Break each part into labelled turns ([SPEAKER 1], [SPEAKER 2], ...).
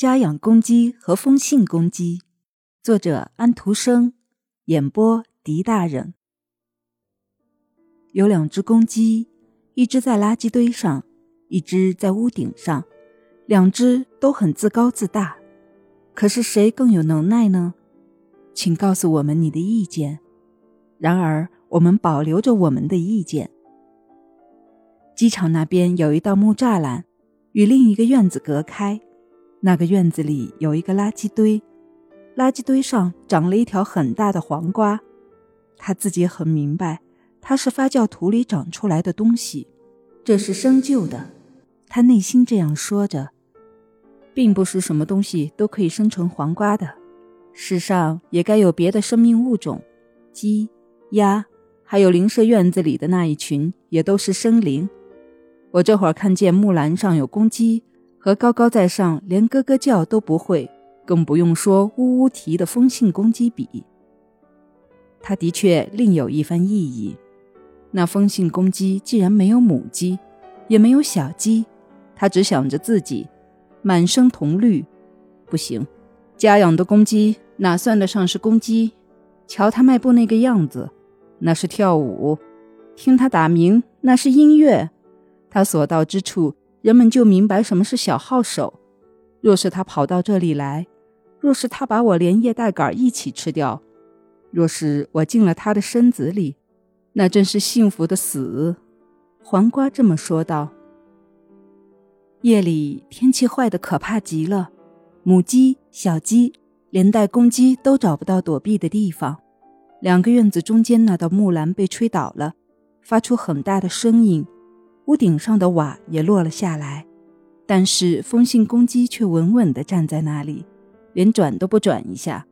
[SPEAKER 1] 家养公鸡和风信公鸡，作者安徒生，演播狄大人。有两只公鸡，一只在垃圾堆上，一只在屋顶上，两只都很自高自大。可是谁更有能耐呢？请告诉我们你的意见。然而，我们保留着我们的意见。机场那边有一道木栅栏，与另一个院子隔开。那个院子里有一个垃圾堆，垃圾堆上长了一条很大的黄瓜。他自己很明白，它是发酵土里长出来的东西，这是生就的。他内心这样说着，并不是什么东西都可以生成黄瓜的。世上也该有别的生命物种，鸡、鸭，还有邻舍院子里的那一群，也都是生灵。我这会儿看见木栏上有公鸡。和高高在上、连咯咯叫都不会，更不用说呜呜啼的风信公鸡比，它的确另有一番意义。那风信公鸡既然没有母鸡，也没有小鸡，它只想着自己，满身铜绿，不行，家养的公鸡哪算得上是公鸡？瞧它迈步那个样子，那是跳舞；听它打鸣，那是音乐。它所到之处。人们就明白什么是小号手。若是他跑到这里来，若是他把我连叶带杆一起吃掉，若是我进了他的身子里，那真是幸福的死。黄瓜这么说道。夜里天气坏的可怕极了，母鸡、小鸡，连带公鸡都找不到躲避的地方。两个院子中间那道木栏被吹倒了，发出很大的声音。屋顶上的瓦也落了下来，但是风信公鸡却稳稳地站在那里，连转都不转一下。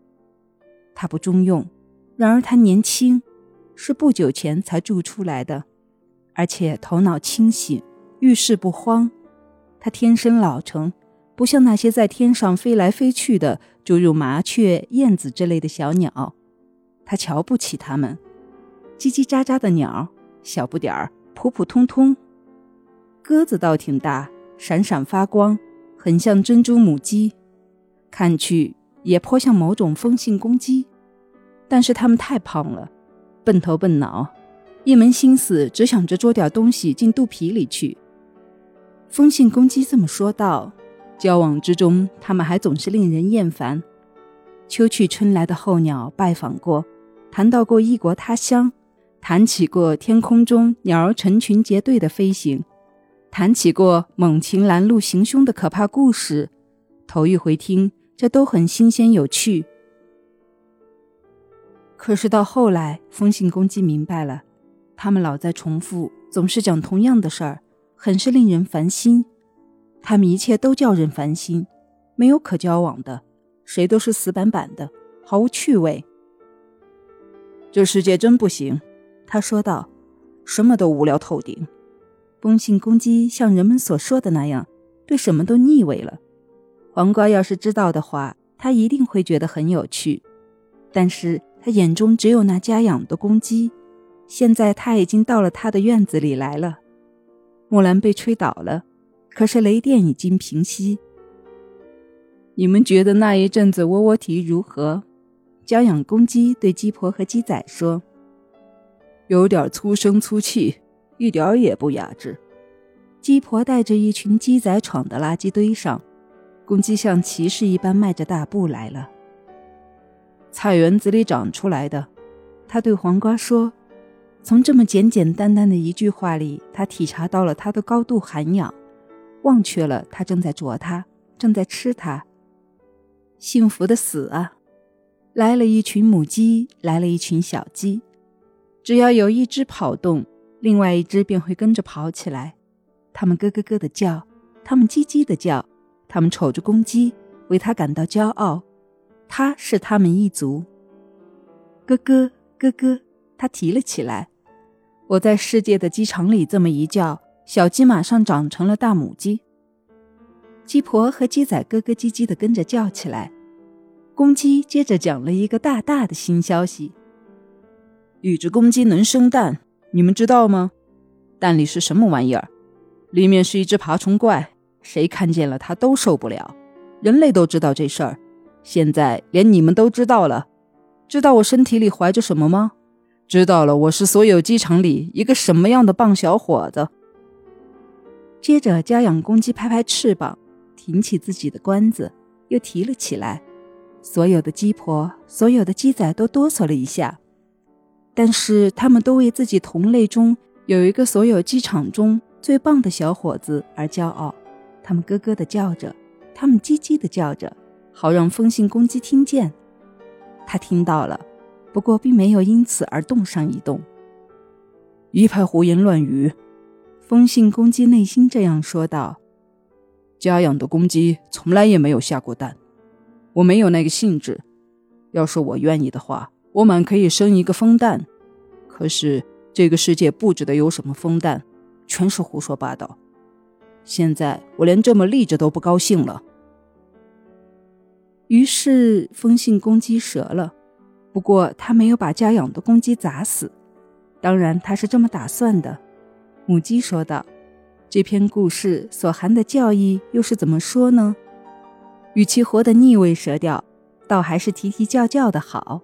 [SPEAKER 1] 它不中用，然而它年轻，是不久前才铸出来的，而且头脑清醒，遇事不慌。它天生老成，不像那些在天上飞来飞去的诸如麻雀、燕子之类的小鸟，它瞧不起它们。叽叽喳喳的鸟，小不点儿，普普通通。鸽子倒挺大，闪闪发光，很像珍珠母鸡，看去也颇像某种风信公鸡，但是它们太胖了，笨头笨脑，一门心思只想着捉点东西进肚皮里去。风信公鸡这么说道。交往之中，它们还总是令人厌烦。秋去春来的候鸟拜访过，谈到过异国他乡，谈起过天空中鸟儿成群结队的飞行。谈起过猛禽拦路行凶的可怕故事，头一回听，这都很新鲜有趣。可是到后来，风信公鸡明白了，他们老在重复，总是讲同样的事儿，很是令人烦心。他们一切都叫人烦心，没有可交往的，谁都是死板板的，毫无趣味。这世界真不行，他说道，什么都无聊透顶。风信公鸡像人们所说的那样，对什么都腻味了。黄瓜要是知道的话，他一定会觉得很有趣。但是他眼中只有那家养的公鸡。现在他已经到了他的院子里来了。木兰被吹倒了，可是雷电已经平息。你们觉得那一阵子窝窝啼如何？家养公鸡对鸡婆和鸡仔说：“
[SPEAKER 2] 有点粗声粗气。”一点也不雅致。
[SPEAKER 1] 鸡婆带着一群鸡仔闯到垃圾堆上，公鸡像骑士一般迈着大步来了。
[SPEAKER 2] 菜园子里长出来的，
[SPEAKER 1] 他对黄瓜说：“从这么简简单单的一句话里，他体察到了它的高度涵养，忘却了他正在啄它，正在吃它。幸福的死啊！来了一群母鸡，来了一群小鸡，只要有一只跑动。”另外一只便会跟着跑起来，它们咯咯咯的叫，它们叽叽的叫，它们瞅着公鸡，为它感到骄傲。它是他们一族。咯咯咯咯，它提了起来。我在世界的鸡场里这么一叫，小鸡马上长成了大母鸡。鸡婆和鸡仔咯咯唧唧的跟着叫起来。公鸡接着讲了一个大大的新消息：
[SPEAKER 2] 一只公鸡能生蛋。你们知道吗？蛋里是什么玩意儿？里面是一只爬虫怪，谁看见了它都受不了。人类都知道这事儿，现在连你们都知道了。知道我身体里怀着什么吗？知道了，我是所有机场里一个什么样的棒小伙子。
[SPEAKER 1] 接着，家养公鸡拍拍翅膀，挺起自己的冠子，又提了起来。所有的鸡婆，所有的鸡仔都哆嗦了一下，但是他们都为自己同类中有一个所有机场中最棒的小伙子而骄傲。他们咯咯的叫着，他们叽叽的叫着，好让风信公鸡听见。他听到了，不过并没有因此而动上一动。
[SPEAKER 2] 一派胡言乱语，
[SPEAKER 1] 风信公鸡内心这样说道：“
[SPEAKER 2] 家养的公鸡从来也没有下过蛋。”我没有那个兴致。要是我愿意的话，我满可以生一个风蛋。可是这个世界不值得有什么风蛋，全是胡说八道。现在我连这么立着都不高兴了。
[SPEAKER 1] 于是风信公鸡折了，不过他没有把家养的公鸡砸死。当然他是这么打算的。母鸡说道：“这篇故事所含的教义又是怎么说呢？”与其活得腻味蛇调，倒还是啼啼叫叫的好。